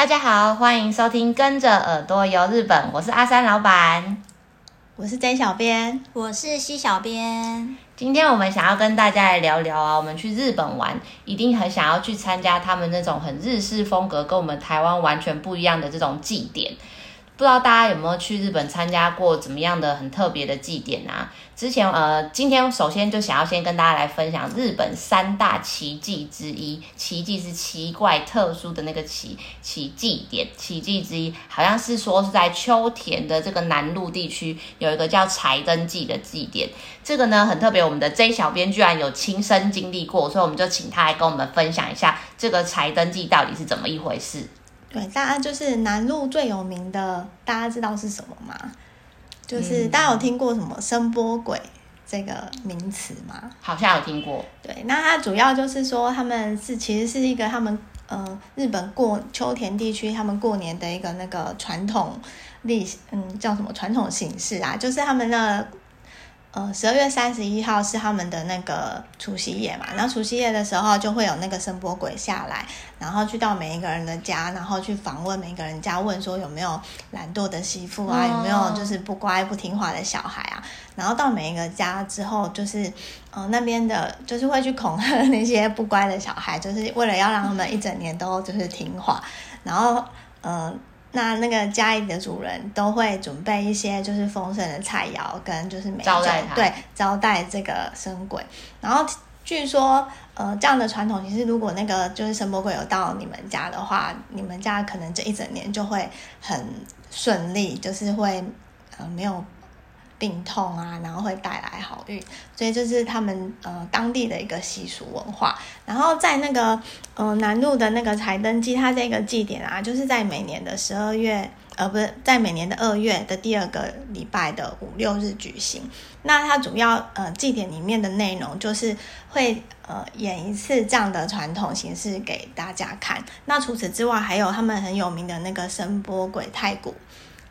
大家好，欢迎收听《跟着耳朵游日本》，我是阿三老板，我是 J 小编，我是西小编。今天我们想要跟大家来聊聊啊，我们去日本玩，一定很想要去参加他们那种很日式风格，跟我们台湾完全不一样的这种祭典。不知道大家有没有去日本参加过怎么样的很特别的祭典啊？之前呃，今天首先就想要先跟大家来分享日本三大奇迹之一，奇迹是奇怪特殊的那个奇，奇祭典，奇迹之一，好像是说是在秋田的这个南陆地区有一个叫柴灯祭的祭典，这个呢很特别，我们的 J 小编居然有亲身经历过，所以我们就请他来跟我们分享一下这个柴灯祭到底是怎么一回事。对，大家就是南路最有名的，大家知道是什么吗？就是大家有听过什么声波鬼这个名词吗？好像有听过。对，那它主要就是说，他们是其实是一个他们呃日本过秋田地区他们过年的一个那个传统历嗯叫什么传统形式啊，就是他们的。呃，十二月三十一号是他们的那个除夕夜嘛，然后除夕夜的时候就会有那个声波鬼下来，然后去到每一个人的家，然后去访问每一个人家，问说有没有懒惰的媳妇啊，有没有就是不乖不听话的小孩啊，然后到每一个家之后，就是呃那边的，就是会去恐吓那些不乖的小孩，就是为了要让他们一整年都就是听话，然后呃。那那个家里的主人都会准备一些就是丰盛的菜肴跟就是美酒，招对，招待这个神鬼。然后据说，呃，这样的传统其实如果那个就是神魔鬼有到你们家的话，你们家可能这一整年就会很顺利，就是会呃没有。病痛啊，然后会带来好运，所以这是他们呃当地的一个习俗文化。然后在那个呃南陆的那个柴灯祭，它这个祭典啊，就是在每年的十二月，呃不是在每年的二月的第二个礼拜的五六日举行。那它主要呃祭典里面的内容就是会呃演一次这样的传统形式给大家看。那除此之外，还有他们很有名的那个声波鬼太鼓。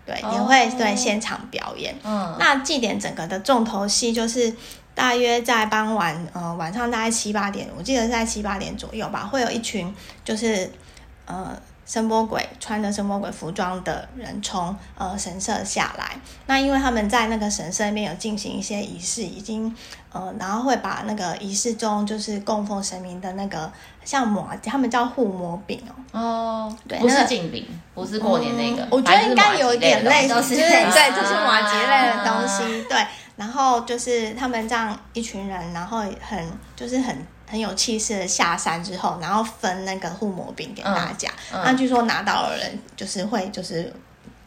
对，也会对现场表演。嗯，那祭典整个的重头戏就是大约在傍晚，呃，晚上大概七八点，我记得是在七八点左右吧，会有一群就是呃声波鬼穿着声波鬼服装的人从呃神社下来。那因为他们在那个神社里面有进行一些仪式，已经呃，然后会把那个仪式中就是供奉神明的那个。像麻，他们叫护摩饼哦。哦，对，不是禁饼，不是过年那个。嗯、我觉得应该有一点类似，对，对，就是马吉类的东西。对，然后就是他们这样一群人，然后很就是很很有气势的下山之后，然后分那个护膜饼给大家。嗯嗯、那据说拿到的人就是会就是。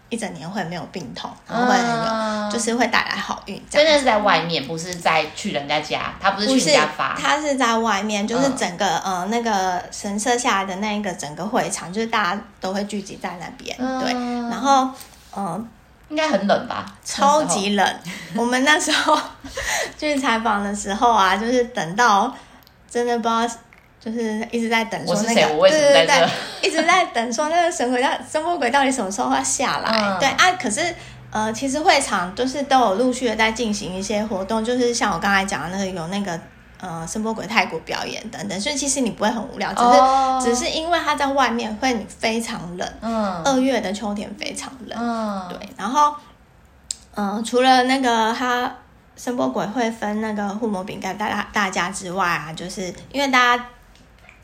一整年会没有病痛，然后会很有，嗯、就是会带来好运。真的是在外面，不是在去人家家，他不是去人家发，他是在外面，就是整个、嗯、呃那个神社下来的那一个整个会场，就是大家都会聚集在那边。嗯、对，然后嗯，呃、应该很冷吧？超级冷。我们那时候 去采访的时候啊，就是等到真的不知道。就是一直在等说那个，对对对，一直在等说那个神鬼到声波鬼到底什么时候会下来？嗯、对啊，可是呃，其实会场就是都有陆续的在进行一些活动，就是像我刚才讲的那个有那个呃声波鬼泰国表演等等，所以其实你不会很无聊，只是、哦、只是因为它在外面会非常冷，嗯，二月的秋天非常冷，嗯，对，然后嗯、呃，除了那个它声波鬼会分那个护摩饼干大家大家之外啊，就是因为大家。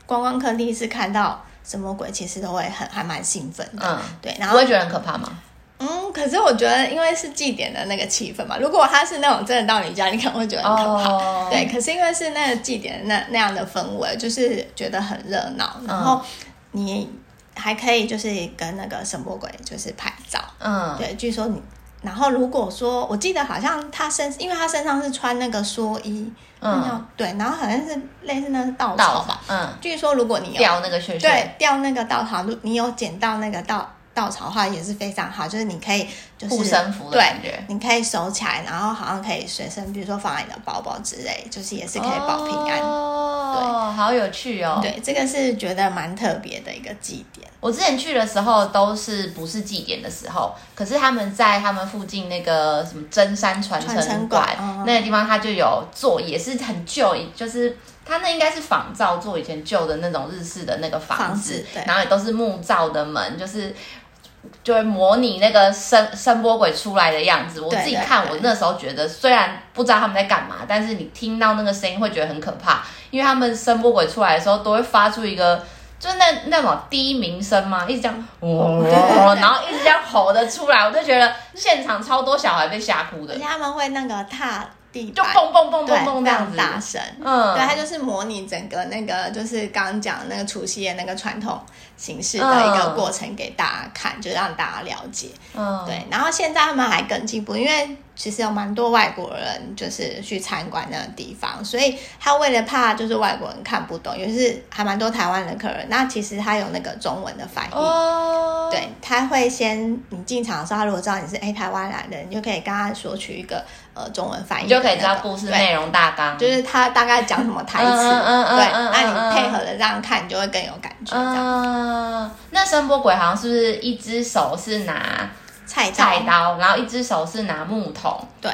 观光客第一次看到声波鬼，其实都会很还蛮兴奋的。嗯，对，然后不会觉得很可怕吗？嗯，可是我觉得，因为是祭典的那个气氛嘛。如果他是那种真的到你家，你可能会觉得很可怕。哦、对，可是因为是那个祭典那那样的氛围，就是觉得很热闹。然后你还可以就是跟那个神波鬼就是拍照。嗯，对，据说你。然后如果说，我记得好像他身，因为他身上是穿那个蓑衣，嗯，对，然后好像是类似那是稻草吧，嗯，据说如果你有掉那个屑屑，对，掉那个稻草，你有捡到那个稻稻草的话也是非常好，就是你可以就是护身符的感觉，对，你可以收起来，然后好像可以随身，比如说放在你的包包之类，就是也是可以保平安。哦，对，好有趣哦。对，这个是觉得蛮特别的一个祭典。我之前去的时候都是不是祭典的时候，可是他们在他们附近那个什么真山传承馆那个地方，他就有做，也是很旧，就是它那应该是仿造做以前旧的那种日式的那个房子，房子，然后也都是木造的门，就是就会模拟那个声声波鬼出来的样子。我自己看，我那时候觉得虽然不知道他们在干嘛，但是你听到那个声音会觉得很可怕，因为他们声波鬼出来的时候都会发出一个。就是那那种低鸣声嘛，一直这样，哦，然后一直这样吼的出来，我就觉得现场超多小孩被吓哭的，而且他们会那个踏地就蹦蹦蹦蹦蹦这样子，大声，嗯，对，它就是模拟整个那个就是刚刚讲的那个除夕夜那个传统形式的一个过程给大家看，嗯、就让大家了解，嗯，对，然后现在他们还更进步，因为。其实有蛮多外国人就是去参观那个地方，所以他为了怕就是外国人看不懂，也是还蛮多台湾的客人。那其实他有那个中文的翻译，oh. 对，他会先你进场的时候，他如果知道你是哎台湾来的，你就可以跟他索取一个呃中文翻译，你就可以知道故事内容大纲，就是他大概讲什么台词，对，那你配合的这样看，你就会更有感觉。这样，uh, 那声波鬼好像是不是一只手是拿？菜刀，菜刀，然后一只手是拿木桶。对，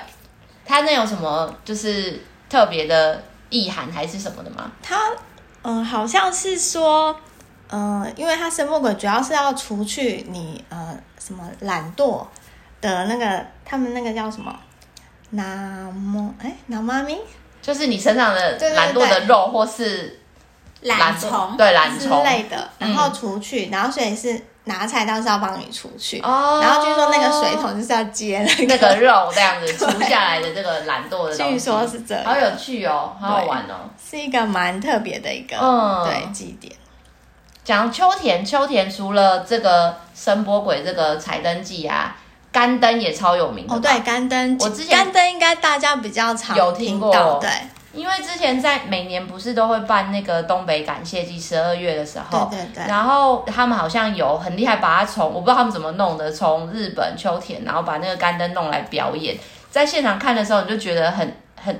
它那有什么就是特别的意涵还是什么的吗？它，嗯、呃，好像是说，嗯、呃，因为它声波鬼主要是要除去你呃什么懒惰的那个，他们那个叫什么？那么哎，那妈咪，就是你身上的懒惰的肉或是懒虫，对懒虫之类的，然后除去，嗯、然后所以是。拿菜刀是要帮你除去，哦、然后据说那个水桶就是要接那个，那个肉这样子除下来的这个懒惰的 东西。据说是这样，好有趣哦，好好玩哦，是一个蛮特别的一个、嗯、对祭典。讲秋田，秋田除了这个声波鬼这个彩灯祭啊，干灯也超有名的。哦，对，干灯，我之前干灯应该大家比较常有听过，对。因为之前在每年不是都会办那个东北感谢祭，十二月的时候，对对对，然后他们好像有很厉害，把它从我不知道他们怎么弄的，从日本秋田，然后把那个干灯弄来表演，在现场看的时候，你就觉得很很，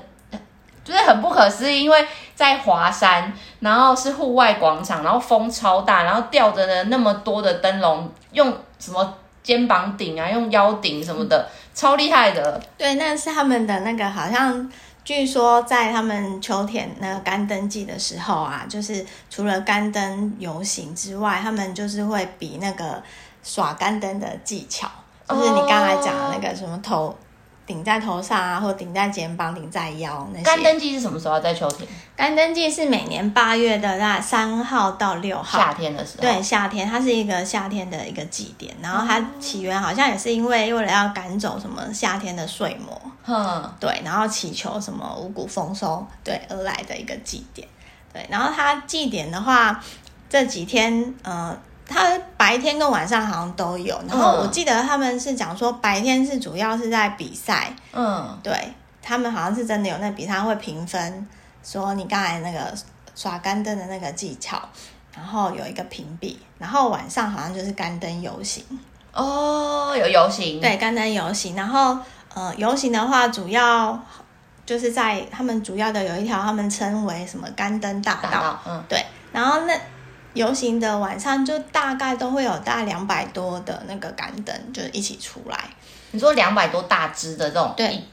就是很不可思议，因为在华山，然后是户外广场，然后风超大，然后吊着呢那么多的灯笼，用什么肩膀顶啊，用腰顶什么的，超厉害的。对，那是他们的那个好像。据说在他们秋天那个干灯祭的时候啊，就是除了干灯游行之外，他们就是会比那个耍干灯的技巧，就是你刚才讲的那个什么头。顶在头上啊，或顶在肩膀、顶在腰那些。干灯祭是什么时候？在秋天。干灯祭是每年八月的那三号到六号。夏天的时候。对，夏天，它是一个夏天的一个祭典，然后它起源好像也是因为为了要赶走什么夏天的睡魔，嗯，对，然后祈求什么五谷丰收，对而来的一个祭典。对，然后他祭典的话，这几天，呃。他白天跟晚上好像都有，然后我记得他们是讲说白天是主要是在比赛，嗯，对，他们好像是真的有那比赛会评分，说你刚才那个耍干灯的那个技巧，然后有一个评比，然后晚上好像就是干灯游行哦，有游行，对，干灯游行，然后呃游行的话主要就是在他们主要的有一条他们称为什么干灯大道，大道，嗯，对，然后那。游行的晚上就大概都会有大概两百多的那个干灯，就是一起出来。你说两百多大支的这种，对，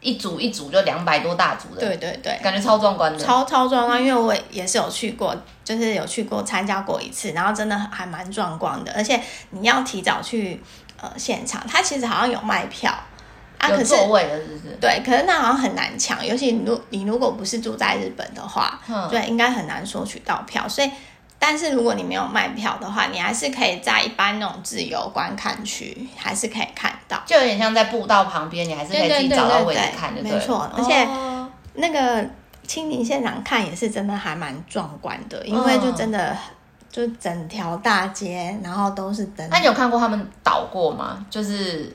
一组一组就两百多大组的，对对对，感觉超壮观的，超超壮观。因为我也是有去过，就是有去过参加过一次，然后真的还蛮壮观的。而且你要提早去呃现场，它其实好像有卖票啊，可是座位的是不是？对，可是那好像很难抢，尤其你如你如果不是住在日本的话，嗯，对，应该很难索取到票，所以。但是如果你没有卖票的话，你还是可以在一般那种自由观看区，还是可以看到，就有点像在步道旁边，你还是可以自己找到位置看的。没错，而且那个亲临现场看也是真的还蛮壮观的，因为就真的就整条大街，然后都是灯。那你有看过他们倒过吗？就是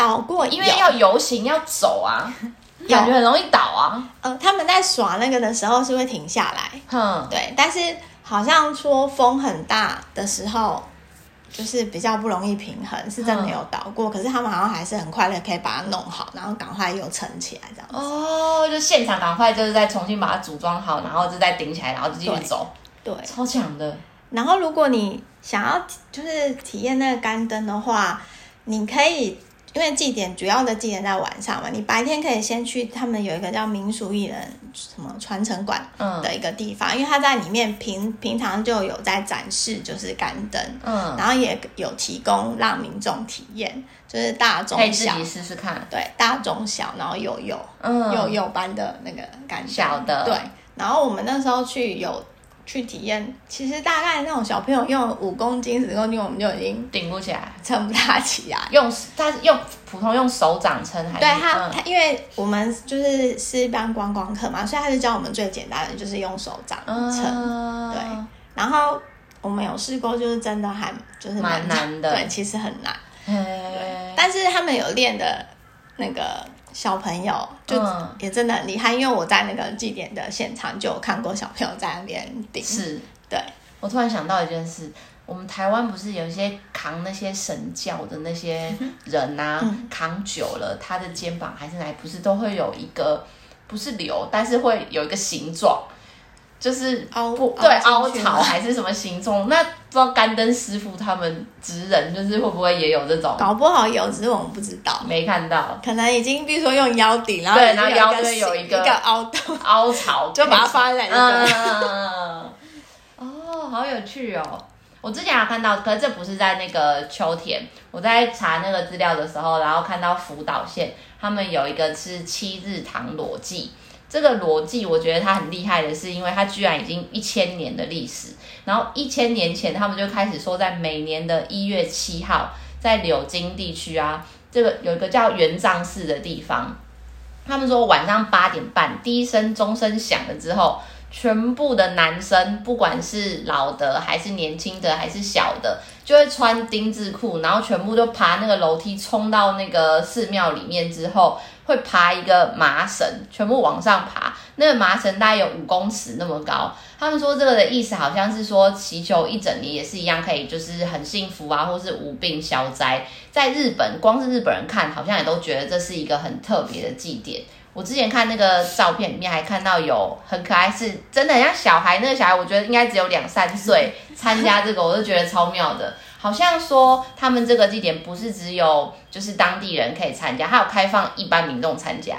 倒过，因为要游行要走啊，感觉很容易倒啊。呃，他们在耍那个的时候是会停下来，嗯，对，但是。好像说风很大的时候，就是比较不容易平衡，是真的有倒过。嗯、可是他们好像还是很快的可以把它弄好，然后赶快又撑起来这样子。哦，就现场赶快就是再重新把它组装好，然后就再顶起来，然后就继续走。对，超强的。然后如果你想要就是体验那个干灯的话，你可以因为祭典主要的祭典在晚上嘛，你白天可以先去他们有一个叫民俗艺人什么传承馆的一个地方，嗯、因为他在里面平平常就有在展示就是干灯，嗯，然后也有提供让民众体验，就是大中小。试试看，对，大中小，然后幼幼，嗯，幼幼班的那个感觉，小的，对，然后我们那时候去有。去体验，其实大概那种小朋友用五公斤、十公斤，我们就已经顶不起来，撑不大起来。用他用普通用手掌撑还是？对他，他因为我们就是是一般观光客嘛，所以他就教我们最简单的，就是用手掌撑。嗯、对，然后我们有试过，就是真的还就是蛮难的，对，其实很难。对，但是他们有练的那个。小朋友就也真的很厉害，嗯、因为我在那个祭典的现场就有看过小朋友在那边顶。是，对。我突然想到一件事，我们台湾不是有一些扛那些神教的那些人呐、啊，嗯、扛久了，他的肩膀还是哪，不是都会有一个不是瘤，但是会有一个形状。就是凹对凹槽还是什么形状？那不知道干灯师傅他们职人就是会不会也有这种？搞不好有，只是我们不知道，没看到。可能已经比如说用腰顶，然后对，然后腰边有一个一个凹洞凹槽，就把它放在那里。嗯，哦，好有趣哦！我之前有看到，可是这不是在那个秋田。我在查那个资料的时候，然后看到福岛县他们有一个是七日堂裸祭。这个逻辑，我觉得它很厉害的是，因为它居然已经一千年的历史。然后一千年前，他们就开始说，在每年的一月七号，在柳津地区啊，这个有一个叫元藏寺的地方，他们说晚上八点半，第一声钟声响了之后，全部的男生，不管是老的还是年轻的还是小的，就会穿丁字裤，然后全部都爬那个楼梯，冲到那个寺庙里面之后。会爬一个麻绳，全部往上爬。那个麻绳大概有五公尺那么高。他们说这个的意思好像是说祈求一整年也是一样，可以就是很幸福啊，或是无病消灾。在日本，光是日本人看好像也都觉得这是一个很特别的祭典。我之前看那个照片里面还看到有很可爱，是真的很像小孩。那个小孩我觉得应该只有两三岁参加这个，我就觉得超妙的。好像说他们这个祭典不是只有就是当地人可以参加，还有开放一般民众参加。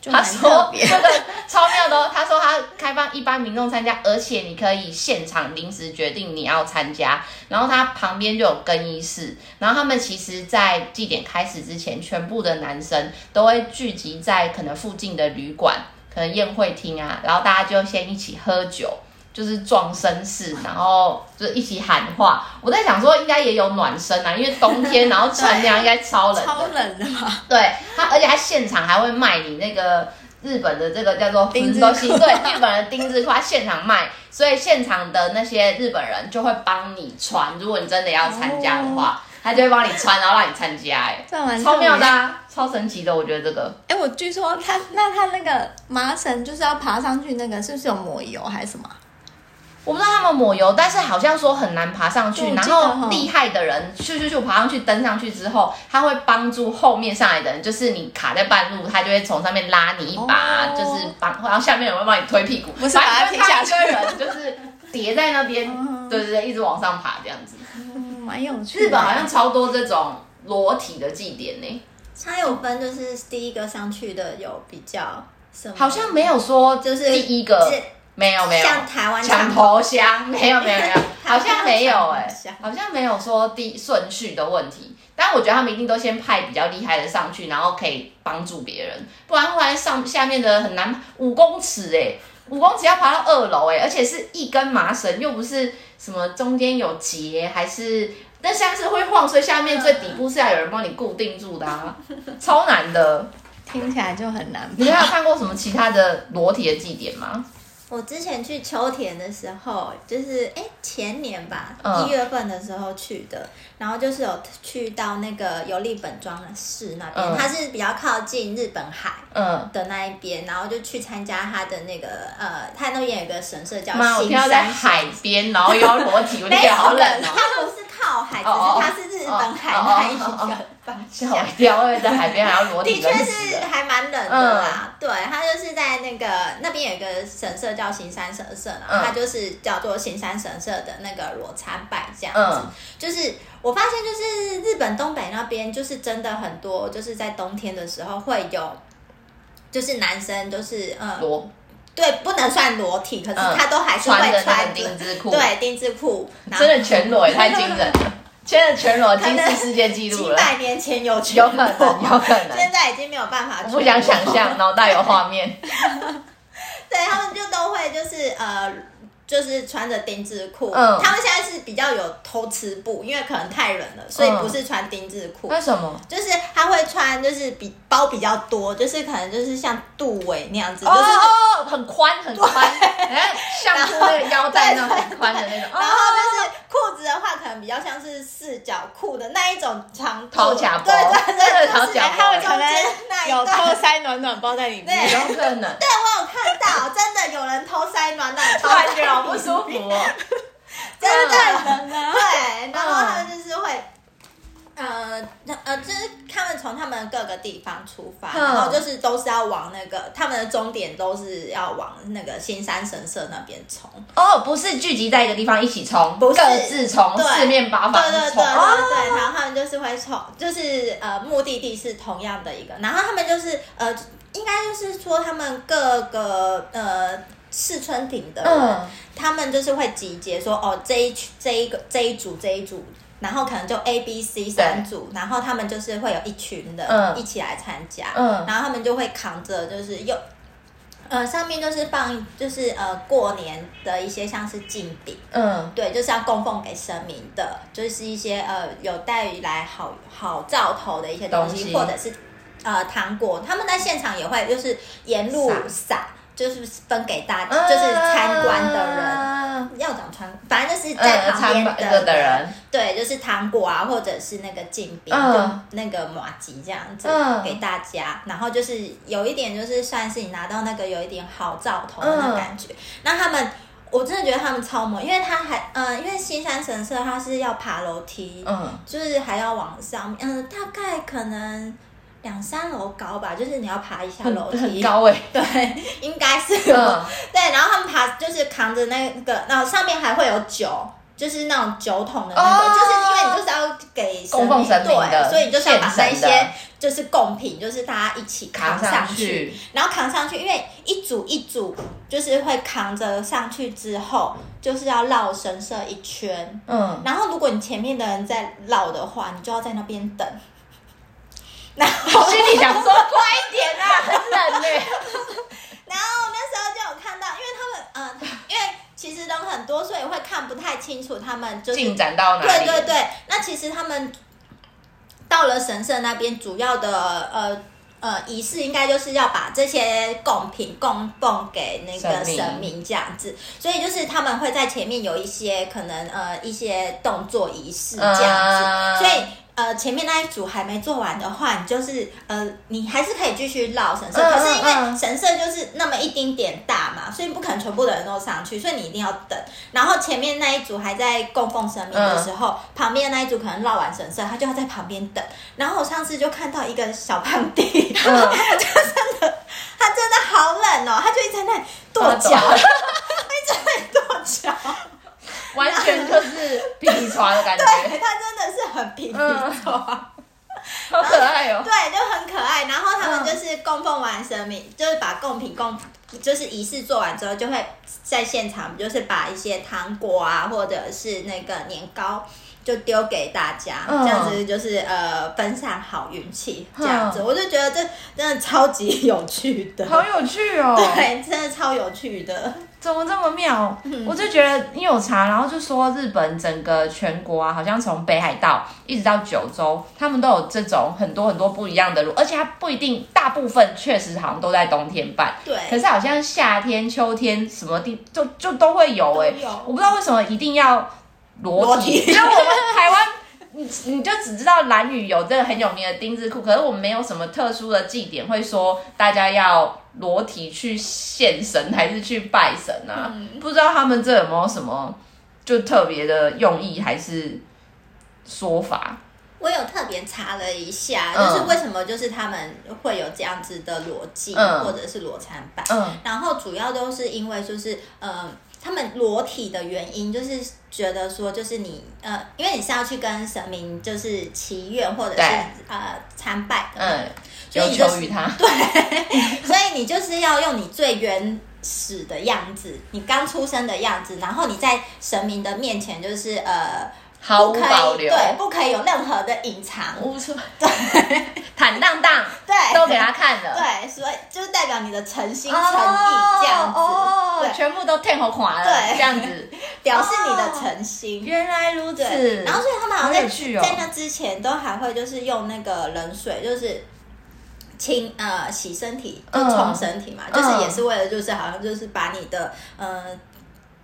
他说这个超妙的哦，他说他开放一般民众参加，而且你可以现场临时决定你要参加。然后他旁边就有更衣室，然后他们其实，在祭典开始之前，全部的男生都会聚集在可能附近的旅馆，可能宴会厅啊，然后大家就先一起喝酒。就是撞声势，然后就是一起喊话。我在想说，应该也有暖身啊，因为冬天，然后穿这样应该超冷，超冷的嘛。对，他而且他现场还会卖你那个日本的这个叫做丁字裤，对，日本的丁字裤，他现场卖，所以现场的那些日本人就会帮你穿。如果你真的要参加的话，哦、他就会帮你穿，然后让你参加。哎，超妙的啊，超神奇的，我觉得这个。哎，我据说他那他那个麻绳就是要爬上去，那个是不是有抹油还是什么？我不知道他们抹油，但是好像说很难爬上去。然后厉害的人，咻咻咻爬上去，登上去之后，他会帮助后面上来的人，就是你卡在半路，他就会从上面拉你一把，哦、就是帮，然后下面有人会帮你推屁股，不是把他踢下去。人就是叠在那边，对对对，一直往上爬这样子。嗯，蛮有趣的。日本好像超多这种裸体的祭典呢。它有分，就是第一个上去的有比较什么？好像没有说就是第一个。没有没有，像台湾抢头香，没有没有没有，好像没有哎、欸，好像没有说第顺序的问题。但我觉得他们一定都先派比较厉害的上去，然后可以帮助别人，不然后来上下面的很难，五公尺哎、欸，五公尺要爬到二楼哎、欸，而且是一根麻绳，又不是什么中间有结，还是那像是会晃，所以下面最底部是要有人帮你固定住的啊，超难的，听起来就很难。你还有看过什么其他的裸体的祭典吗？我之前去秋田的时候，就是哎前年吧，一、嗯、月份的时候去的，然后就是有去到那个由利本庄市那边，嗯、它是比较靠近日本海的那一边，嗯、然后就去参加它的那个呃，它那边有一个神社叫新山在海边，然后又要裸体，我觉得好冷哦。它不是靠海，只是它是日本海那一个。吓我一跳，因为在海边还要裸体。的确是还蛮冷的啦。嗯、对，它就是在那个那边有一个神社叫行山神社，然后它就是叫做行山神社的那个裸参拜这样子。嗯、就是我发现就是日本东北那边就是真的很多，就是在冬天的时候会有，就是男生都是嗯裸，对，不能算裸体，可是他都还是会穿，穿丁字裤，对，丁字裤，真的全裸也太惊人了。现在全裸金氏世界纪录了，几百年前有全裸，有可能，有可能，现在已经没有办法。我不想想象，脑袋有画面。对，他们就都会就是呃。就是穿着丁字裤，嗯，他们现在是比较有偷吃布，因为可能太冷了，所以不是穿丁字裤。为什么？就是他会穿，就是比包比较多，就是可能就是像杜伟那样子，哦、就是哦，很宽 很宽，像裤那个腰带那种很宽的那种。然后比较像是四角裤的那一种长头夹包，对对对，头夹包，可能有偷塞暖暖包在里面，对有可能。对，我有看到，真的有人偷塞暖暖包。好不舒服哦，真的！对，然后他们就是会，呃，呃，就是他们从他们各个地方出发，然后就是都是要往那个他们的终点都是要往那个新山神社那边冲。哦，不是聚集在一个地方一起冲，不是各自冲，四面八方冲。对对对对对，然后他们就是会冲，就是呃，目的地是同样的一个，然后他们就是呃，应该就是说他们各个呃。四春町的人，嗯、他们就是会集结说，哦，这一群、这一个、这一组、这一组，然后可能就 A、B、C 三组，然后他们就是会有一群的、嗯、一起来参加，嗯、然后他们就会扛着，就是又，呃，上面就是放，就是呃，过年的一些像是祭饼，嗯，对，就是要供奉给神明的，就是一些呃有带来好好兆头的一些东西，东西。或者是呃糖果，他们在现场也会就是沿路撒。就是分给大家，就是参观的人，呃、要长穿，反正就是在旁边的、呃、的人，对，就是糖果啊，或者是那个金币，呃、就那个马吉这样子、呃、给大家，然后就是有一点，就是算是你拿到那个有一点好兆头的那感觉。呃、那他们，我真的觉得他们超猛，因为他还，嗯、呃，因为新山神社他是要爬楼梯，嗯、呃，就是还要往上面，嗯、呃，大概可能。两三楼高吧，就是你要爬一下楼梯，很高哎、欸。对，应该是。嗯、对，然后他们爬就是扛着那个，然后上面还会有酒，就是那种酒桶的那个，哦、就是因为你就是要给神明，供奉神明的，对，所以你就是要把那些就是贡品，就是大家一起扛上，扛上去然后扛上去，因为一组一组就是会扛着上去之后，就是要绕神社一圈。嗯，然后如果你前面的人在绕的话，你就要在那边等。然 后心里想说快一点啊，很冷嘞。然后那时候就有看到，因为他们嗯、呃，因为其实人很多，所以会看不太清楚他们就是进展到哪里。对对对，那其实他们到了神社那边，主要的呃呃仪式应该就是要把这些贡品供奉给那个神明这样子，所以就是他们会在前面有一些可能呃一些动作仪式这样子，呃、所以。呃，前面那一组还没做完的话，你就是呃，你还是可以继续绕神社。嗯、可是因为神社就是那么一丁点大嘛，所以不可能全部的人都上去，所以你一定要等。然后前面那一组还在供奉神明的时候，嗯、旁边那一组可能绕完神社，他就要在旁边等。然后我上次就看到一个小胖弟，嗯、他就真的，他真的好冷哦，他就一直在那里跺脚，他一直在跺脚。完全就是皮皮剉的感觉，对，他真的是很皮皮剉，嗯、好可爱哦。对，就很可爱。然后他们就是供奉完神明，嗯、就是把贡品供，就是仪式做完之后，就会在现场，就是把一些糖果啊，或者是那个年糕。就丢给大家，这样子就是呃分散好运气，这样子，我就觉得这真的超级有趣的，好有趣哦，对，真的超有趣的，怎么这么妙？我就觉得你有查，然后就说日本整个全国啊，好像从北海道一直到九州，他们都有这种很多很多不一样的路，而且它不一定，大部分确实好像都在冬天办，对，可是好像夏天、秋天什么地就就都会有哎，我不知道为什么一定要。裸体，就我们台湾，你你就只知道蓝屿有这个很有名的丁字裤，可是我们没有什么特殊的祭典会说大家要裸体去献神还是去拜神啊？嗯、不知道他们这有没有什么就特别的用意还是说法？我有特别查了一下，就是为什么就是他们会有这样子的裸祭、嗯、或者是裸参拜，嗯、然后主要都是因为就是嗯。他们裸体的原因，就是觉得说，就是你呃，因为你是要去跟神明就是祈愿或者是对。呃参拜的，嗯，所以你就有求于他，对，所以你就是要用你最原始的样子，你刚出生的样子，然后你在神明的面前就是呃。毫无保留，对，不可以有任何的隐藏，无错，对，坦荡荡，对，都给他看了，对，所以就是代表你的诚心诚意这样子，哦，全部都天后垮了，对，这样子表示你的诚心。原来如此，然后所以他们好像在在那之前都还会就是用那个冷水，就是清呃洗身体，就冲身体嘛，就是也是为了就是好像就是把你的呃。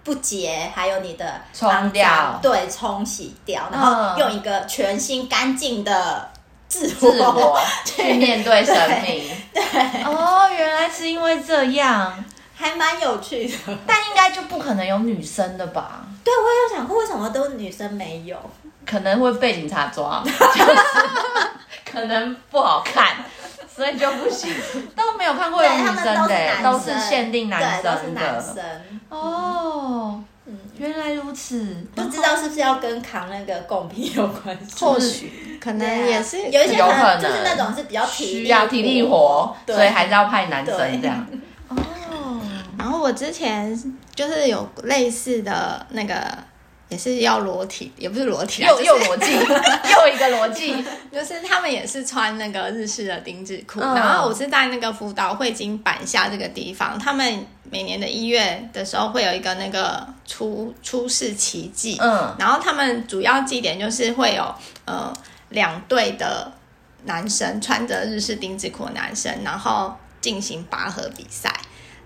不洁，还有你的冲掉，对，冲洗掉，然后用一个全新干净的自我，去面对生命。对，哦，原来是因为这样，还蛮有趣的。但应该就不可能有女生的吧？对，我也有想过，为什么都女生没有？可能会被警察抓，可能不好看。所以就不行，都没有看过有女生的，都是限定男生的。男生哦，嗯，原来如此，不知道是不是要跟扛那个贡品有关系？或许可能也是有一些可能就是那种是比较体需要体力活，所以还是要派男生这样。哦，然后我之前就是有类似的那个。也是要裸体，也不是裸体，又又裸体，又一个裸体，就是他们也是穿那个日式的丁字裤。嗯、然后我是在那个福岛会津板下这个地方，他们每年的一月的时候会有一个那个出出世奇迹，嗯，然后他们主要祭典就是会有呃两队的男生穿着日式丁字裤的男生，然后进行拔河比赛。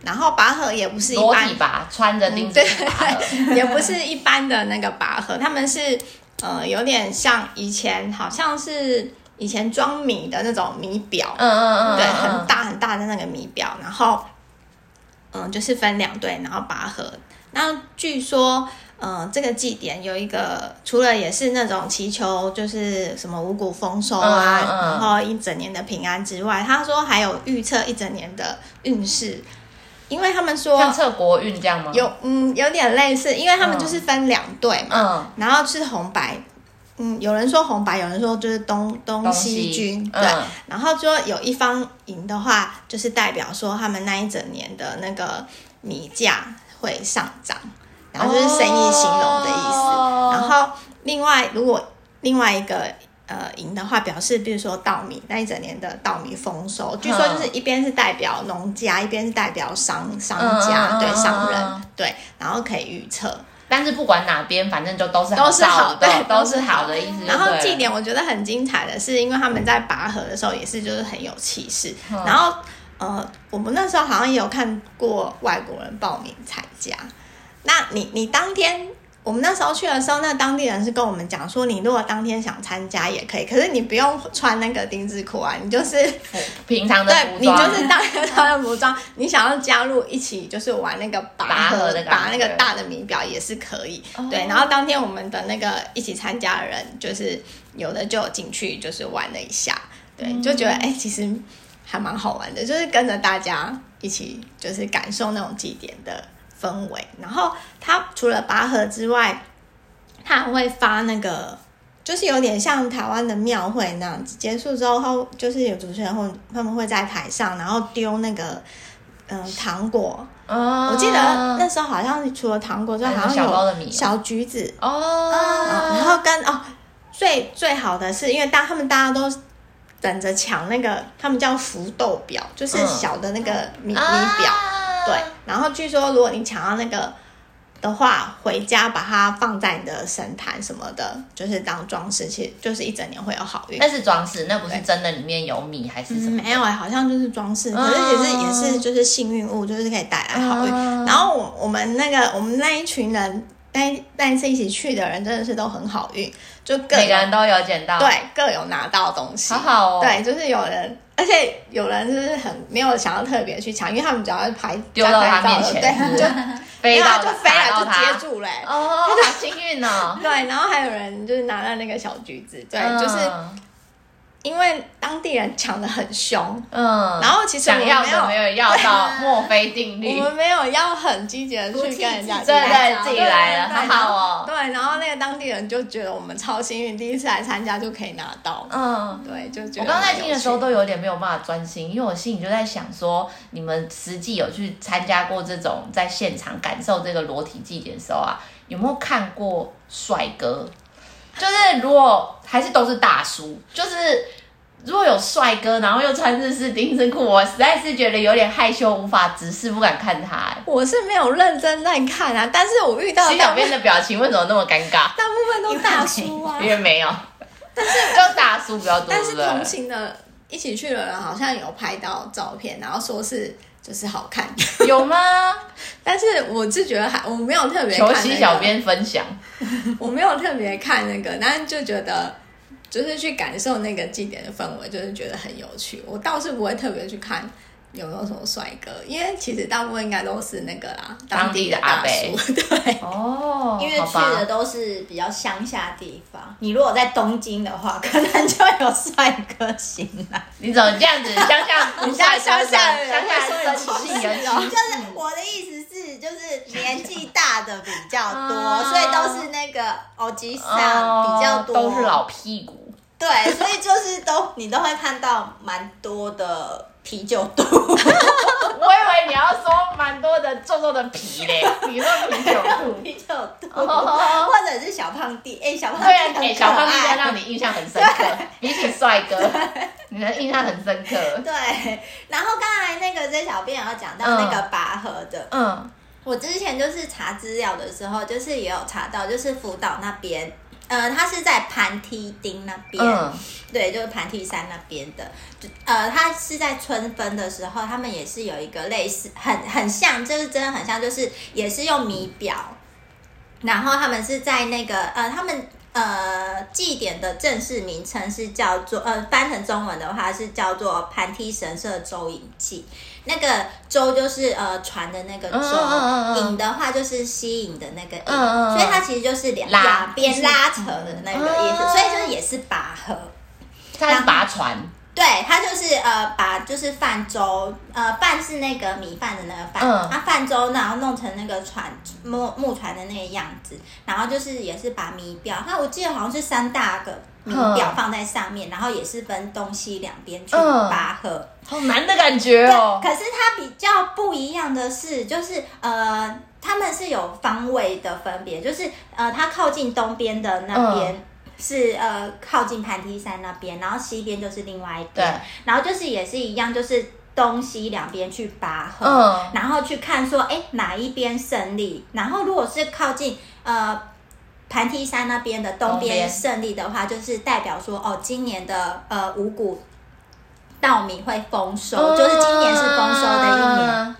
然后拔河也不是一般拔，穿着钉子拔河，嗯，也不是一般的那个拔河，他们是呃有点像以前好像是以前装米的那种米表，嗯嗯嗯，对，很大很大的那个米表，然后嗯就是分两队，然后拔河。那据说嗯这个祭典有一个除了也是那种祈求就是什么五谷丰收啊，嗯嗯，然后一整年的平安之外，他说还有预测一整年的运势。因为他们说像测国运这样吗？有，嗯，有点类似，因为他们就是分两队嘛，嗯，然后是红白，嗯，有人说红白，有人说就是东东西军，西对，嗯、然后说有一方赢的话，就是代表说他们那一整年的那个米价会上涨，然后就是生意兴隆的意思，哦、然后另外如果另外一个。呃，赢的话表示，比如说稻米那一整年的稻米丰收，据说就是一边是代表农家，一边是代表商商家，嗯、对商人，对，然后可以预测。但是不管哪边，反正就都是都是好的，对，都是好的意思。然后祭典我觉得很精彩的是，因为他们在拔河的时候也是就是很有气势。嗯、然后呃，我们那时候好像也有看过外国人报名参加。那你你当天？我们那时候去的时候，那当地人是跟我们讲说，你如果当天想参加也可以，可是你不用穿那个丁字裤啊，你就是平常对，你就是当天穿的服装。你想要加入一起就是玩那个拔河，拔那个大的米表也是可以。哦、对，然后当天我们的那个一起参加的人，就是有的就进去就是玩了一下，对，嗯、就觉得哎、欸，其实还蛮好玩的，就是跟着大家一起就是感受那种祭典的。氛围，然后他除了拔河之外，他还会发那个，就是有点像台湾的庙会那样子。结束之后，他就是有主持人会，他们会在台上，然后丢那个嗯、呃、糖果。哦，我记得那时候好像除了糖果之外，好像有小橘子哦。然后跟哦，最最好的是因为当他们大家都等着抢那个，他们叫福豆表，就是小的那个米米表。对，然后据说如果你抢到那个的话，回家把它放在你的神坛什么的，就是当装饰，其实就是一整年会有好运。那是装饰，那不是真的里面有米还是什么？嗯、没有哎，好像就是装饰，可是也是、嗯、也是就是幸运物，就是可以带来好运。嗯、然后我我们那个我们那一群人，那那一次一起去的人真的是都很好运，就各每个人都有捡到，对，各有拿到东西，好好哦。对，就是有人。而且有人就是很没有想要特别去抢，因为他们只要拍丢到他面前，对，就 飞到就飞了就接住嘞，哦，好幸运哦。对，然后还有人就是拿了那个小橘子，对，就是因为当地人抢的很凶，嗯，然后其实想要我没有的没有要到 墨菲定律，我们没有要很积极的去跟人家对对，自己对来了，对好好哦。对，然后那个当地人就觉得我们超幸运，第一次来参加就可以拿到。嗯，对，就觉得我刚刚在听的时候都有点没有办法专心，因为我心里就在想说，你们实际有去参加过这种在现场感受这个裸体祭典的时候啊，有没有看过帅哥？就是如果还是都是大叔，就是如果有帅哥，然后又穿日式丁字裤，我实在是觉得有点害羞，无法直视，不敢看他、欸。我是没有认真在看啊，但是我遇到洗小编的表情为什么那么尴尬？大部分都大叔啊，因为没有，但是就大叔比较多。但是同行的一起去的人好像有拍到照片，然后说是就是好看，有吗？但是我是觉得还我没有特别、那个、求洗小编分享，我没有特别看那个，但是就觉得就是去感受那个祭典的氛围，就是觉得很有趣。我倒是不会特别去看有没有什么帅哥，因为其实大部分应该都是那个啦，当地的阿伯。对，哦，因为去的都是比较乡下地方。你如果在东京的话，可能就有帅哥型了。你怎么这样子？乡下不帅，乡下人乡下生气人就是我的意思是，就是年纪大的比较多，所以都是那个欧吉桑比较多，都是老屁股。对，所以就是都你都会看到蛮多的。啤酒肚，我以为你要说蛮多的皱皱的皮嘞，你说啤酒肚，啤酒肚，或者是小胖弟，哎、欸，小胖弟，对小胖弟在让你印象很深刻，比起帅哥，你的印象很深刻。对，然后刚才那个 J 小编有讲到那个拔河的，嗯，我之前就是查资料的时候，就是也有查到，就是福岛那边。呃，它是在盘梯町那边，嗯、对，就是盘梯山那边的。呃，它是在春分的时候，他们也是有一个类似，很很像，就是真的很像，就是也是用米表，然后他们是在那个呃，他们呃祭典的正式名称是叫做呃，翻成中文的话是叫做盘梯神社周引祭。那个舟就是呃船的那个舟，引的话就是吸引的那个引，所以它其实就是两两边拉扯的那个意思，所以就是也是拔河，它是拔船，对，它就是呃把就是泛舟，呃泛是那个米饭的那个饭，它泛舟然后弄成那个船木木船的那个样子，然后就是也是把米表，它我记得好像是三大个。米表放在上面，然后也是分东西两边去拔河，嗯，好难的感觉哦。可是它比较不一样的是，就是呃，他们是有方位的分别，就是呃，它靠近东边的那边是、嗯、呃靠近盘梯山那边，然后西边就是另外一边，然后就是也是一样，就是东西两边去拔河，嗯、然后去看说，哎，哪一边胜利？然后如果是靠近呃。磐梯山那边的东边胜利的话，就是代表说哦，今年的呃五谷稻米会丰收，嗯、就是今年是丰收的一年。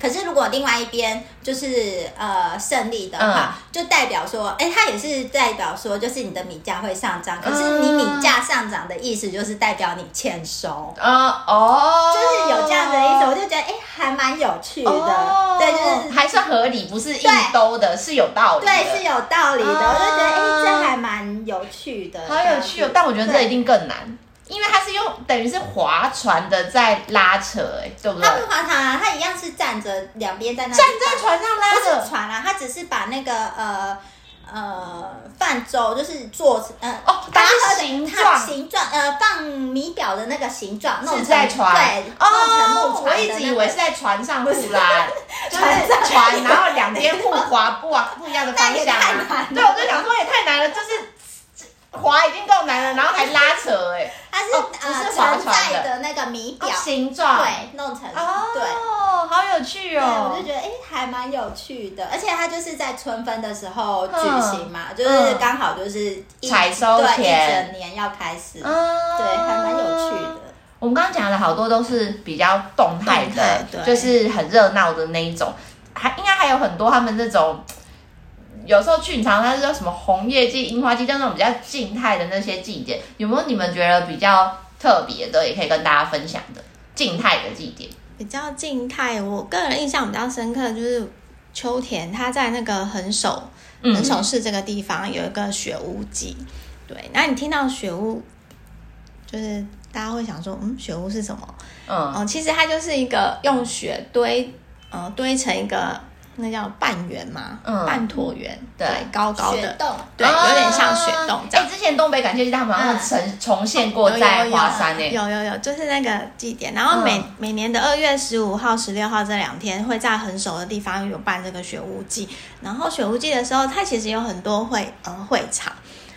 可是如果另外一边就是呃胜利的话，嗯、就代表说，哎，它也是代表说，就是你的米价会上涨。可是你米价上涨的意思，就是代表你欠收。啊、嗯、哦，就是有这样的意思，我就觉得哎，还蛮有趣的。哦、对，就是还算合理，不是硬兜的，是有道理。对，是有道理的。哦、我就觉得哎，这还蛮有趣的。好有趣哦！但我觉得这一定更难。因为它是用等于是划船的在拉扯，哎，对不对？它不是划船啊，它一样是站着两边在那站在船上拉着。不是船啊，它只是把那个呃呃泛舟，就是做呃哦，它是形状形状呃放米表的那个形状，是在船对哦，我一直以为是在船上互拉，就是船，然后两边互划不往不一样的方向啊。对，我就想说也太难了，就是。划已经够难了，然后还拉扯哎，它是呃承载的。那个米表。形状，对，弄成哦，对，好有趣哦，对我就觉得哎，还蛮有趣的，而且它就是在春分的时候举行嘛，就是刚好就是采收前，一整年要开始，对，还蛮有趣的。我们刚刚讲的好多都是比较动态的，就是很热闹的那一种，还应该还有很多他们那种。有时候去，你常常是叫什么红叶季、樱花季，就那种比较静态的那些祭典，有没有你们觉得比较特别的，也可以跟大家分享的静态的祭典？比较静态，我个人印象比较深刻就是秋田，它在那个横手横手市这个地方有一个雪屋祭。对，那你听到雪屋就是大家会想说，嗯，雪屋是什么？嗯，嗯，其实它就是一个用雪堆，呃，堆成一个。那叫半圆嘛，嗯、半椭圆，对，高高的，洞对，有点像雪洞这样。哎，之前东北感谢祭他们好像重重现过在华山诶，有有有，就是那个祭典。然后每、嗯、每年的二月十五号、十六号这两天，会在很熟的地方有办这个雪屋祭。然后雪屋祭的时候，它其实有很多会呃会场。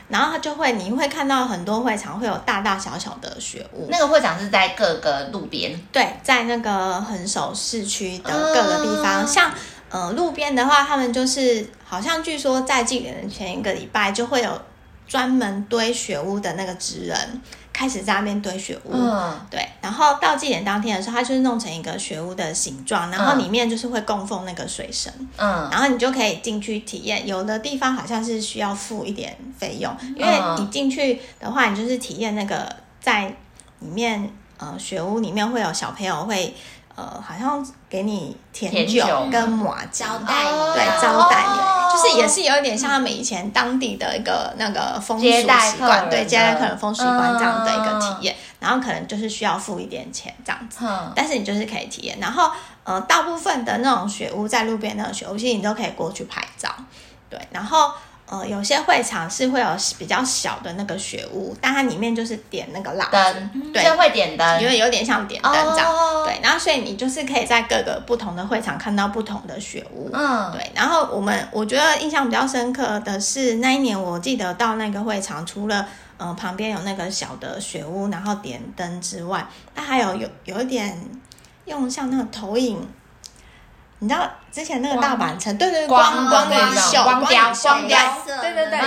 然后它就会，你会看到很多会场会有大大小小的雪屋。那个会场是在各个路边，对，在那个横手市区的各个地方。嗯、像呃路边的话，他们就是好像据说在祭典的前一个礼拜就会有专门堆雪屋的那个职人。开始在那边堆雪屋，嗯，对，然后到祭典当天的时候，它就是弄成一个雪屋的形状，然后里面就是会供奉那个水神，嗯，然后你就可以进去体验。有的地方好像是需要付一点费用，因为你进去的话，你就是体验那个在里面，呃，雪屋里面会有小朋友会。呃，好像给你甜酒跟麻糬招待，对，招待你，就是也是有一点像他们以前当地的一个那个风俗习惯，对，接待客人风俗习惯这样的一个体验。然后可能就是需要付一点钱这样子，但是你就是可以体验。然后呃，大部分的那种雪屋在路边那种雪屋，其实你都可以过去拍照，对，然后。呃，有些会场是会有比较小的那个雪屋，但它里面就是点那个蜡灯，对，会点灯，因为有点像点灯这样，哦、对。然后所以你就是可以在各个不同的会场看到不同的雪屋，嗯，对。然后我们我觉得印象比较深刻的是那一年，我记得到那个会场，除了呃旁边有那个小的雪屋，然后点灯之外，它还有有有一点用像那个投影。你知道之前那个大阪城，对对对，光光光秀，光雕，光雕，对对对，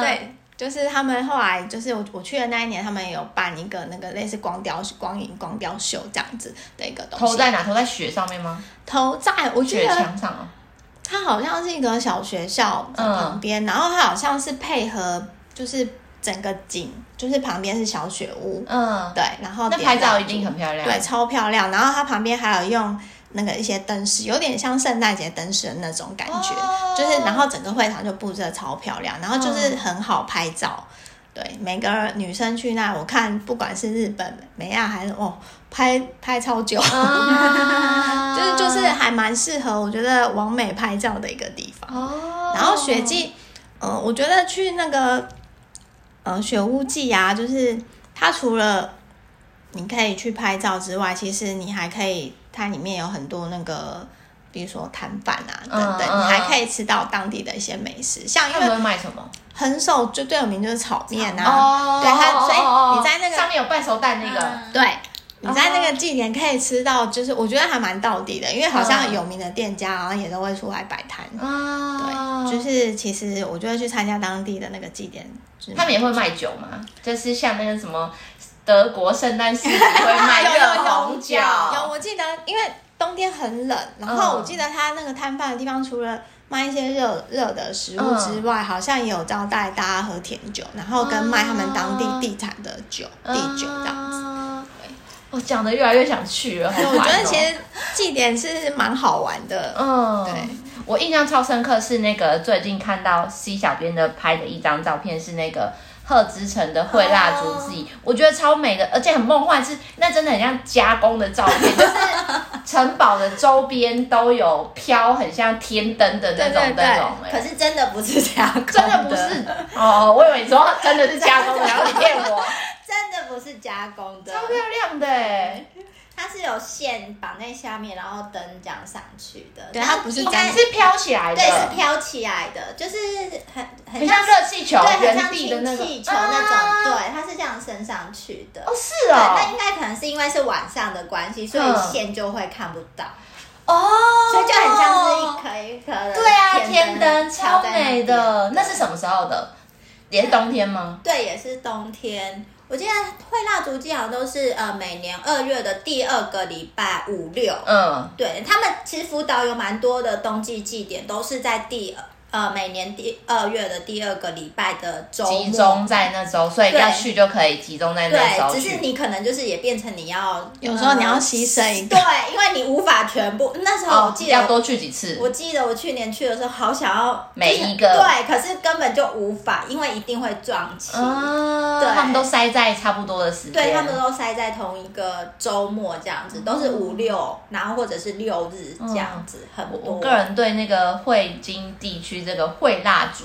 对，就是他们后来就是我我去的那一年，他们有办一个那个类似光雕、光影、光雕秀这样子的一个东西。投在哪？投在雪上面吗？投在我觉得墙上哦。它好像是一个小学校的旁边，然后它好像是配合就是整个景，就是旁边是小雪屋，嗯，对，然后那拍照一定很漂亮，对，超漂亮。然后它旁边还有用。那个一些灯饰有点像圣诞节灯饰的那种感觉，哦、就是然后整个会场就布置的超漂亮，然后就是很好拍照。嗯、对，每个女生去那，我看不管是日本、美亚还是哦，拍拍超久，啊、就是就是还蛮适合我觉得完美拍照的一个地方。哦、然后雪季，嗯、呃，我觉得去那个呃雪屋祭啊，就是它除了你可以去拍照之外，其实你还可以。它里面有很多那个，比如说摊贩啊等等，你还可以吃到当地的一些美食，像因为会卖什么？很手就最有名就是炒面啊，哦、对它，所以你在那个上面有半熟蛋那个，嗯、对，你在那个祭典可以吃到，就是我觉得还蛮到底的，因为好像有名的店家好像也都会出来摆摊，嗯、对，就是其实我就会去参加当地的那个祭典，他们也会卖酒嘛，就是像那个什么。德国圣诞市集会卖热红酒，有我记得，因为冬天很冷，然后我记得他那个摊贩的地方，除了卖一些热热的食物之外，好像也有招待大家喝甜酒，然后跟卖他们当地地产的酒、地酒这样子。对，我讲的越来越想去了。我觉得其实祭典是蛮好玩的。嗯，对，我印象超深刻是那个最近看到 C 小编的拍的一张照片，是那个。鹤之城的绘蜡烛祭，我觉得超美的，而且很梦幻，是那真的很像加工的照片，就是 城堡的周边都有飘很像天灯的那种那种，欸，可是真的不是加工，真的不是哦，我以为你说真的是加工的，然后你骗我，真的不是加工的，超漂亮的，欸。它是有线绑在下面，然后灯这样上去的。对，它不是，应该是飘起来的。对，是飘起来的，就是很很像热气球，对，很像氢气球那种。对，它是这样升上去的。哦，是哦。那应该可能是因为是晚上的关系，所以线就会看不到。哦。所以就很像是一颗一颗的。对啊，天灯超美的。那是什么时候的？也是冬天吗？对，也是冬天。我记得会蜡烛祭好像都是呃每年二月的第二个礼拜五六，嗯，对他们其实福岛有蛮多的冬季祭典都是在第呃，每年第二月的第二个礼拜的周末，集中在那周，所以要去就可以集中在那周。对，只是你可能就是也变成你要，有时候你要牺牲一个，对，因为你无法全部。那时候我记得、哦、要多去几次。我记得我去年去的时候，好想要每一个，对，可是根本就无法，因为一定会撞期。啊，对，他们都塞在差不多的时间，对，他们都塞在同一个周末这样子，都是五六，然后或者是六日这样子，嗯、很多。我个人对那个汇金地区这个汇蜡。蜡烛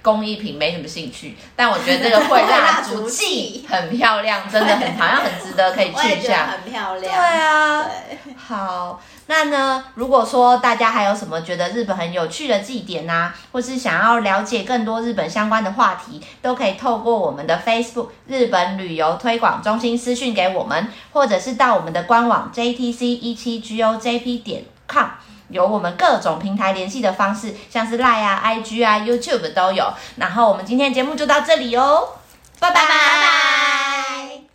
工艺品没什么兴趣，但我觉得这个 会蜡烛季很漂亮，真的很好像很值得可以去一下，很漂亮。对啊，对好，那呢，如果说大家还有什么觉得日本很有趣的祭典啊，或是想要了解更多日本相关的话题，都可以透过我们的 Facebook 日本旅游推广中心私讯给我们，或者是到我们的官网 JTC 一七 GOJP 点 com。有我们各种平台联系的方式像是 lie 啊 ig 啊 youtube 都有。然后我们今天节目就到这里哦。拜拜。拜拜。